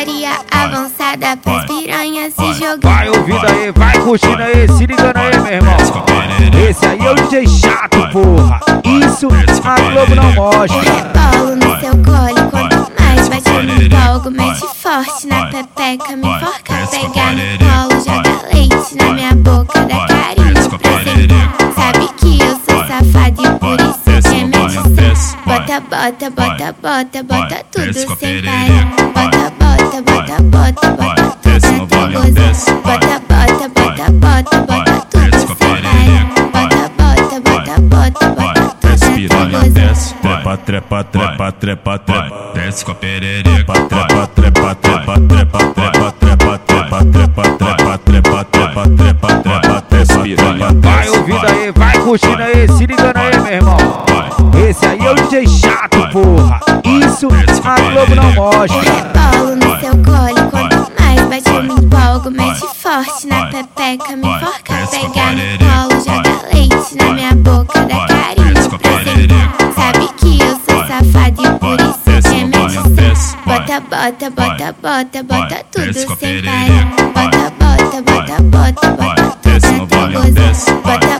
putaria avançada pras piranhas se jogar. Vai ouvindo aí, vai curtindo aí, se ligando aí, meu irmão. Esse aí é o DJ chato, porra. Isso a Globo não mostra. Rebolo no seu colo, quanto mais bate me empolgo. Mete forte na pepeca, me forca, pegar no colo. Joga leite na minha boca, dá carinho pra sentar. Sabe que eu sou safado e por isso que é Bota, bota, bota, bota, bota tudo sem parar. Bota, bota, bota, bota, bota tudo até gozar. Bota, bota, bota, bota, bota tudo sem parar. Bota, bota, bota, bota, bota tudo até gozar. Trepa, trepa, trepa, trepa, trepa. Desce com a perereca. Trepa, trepa, trepa, trepa, trepa, trepa, trepa, trepa, trepa, trepa, trepa, trepa, trepa, trepa, Vai ouvindo aí, vai curtindo aí, se ligando aí, meu irmão. Esse aí é o DJ chato, porra. Isso a Globo não mostra. Seu colo, quanto mais bate eu me empolgo. Mete forte na pepeca, me forca, pegar no colo. Joga leite na minha boca, dá carinho pra sentar. Sabe que eu sou safado e por isso que é mete Bota, bota, bota, bota, bota tudo sem parar. Bota, bota, bota, bota, bota tudo até gozar. Bota,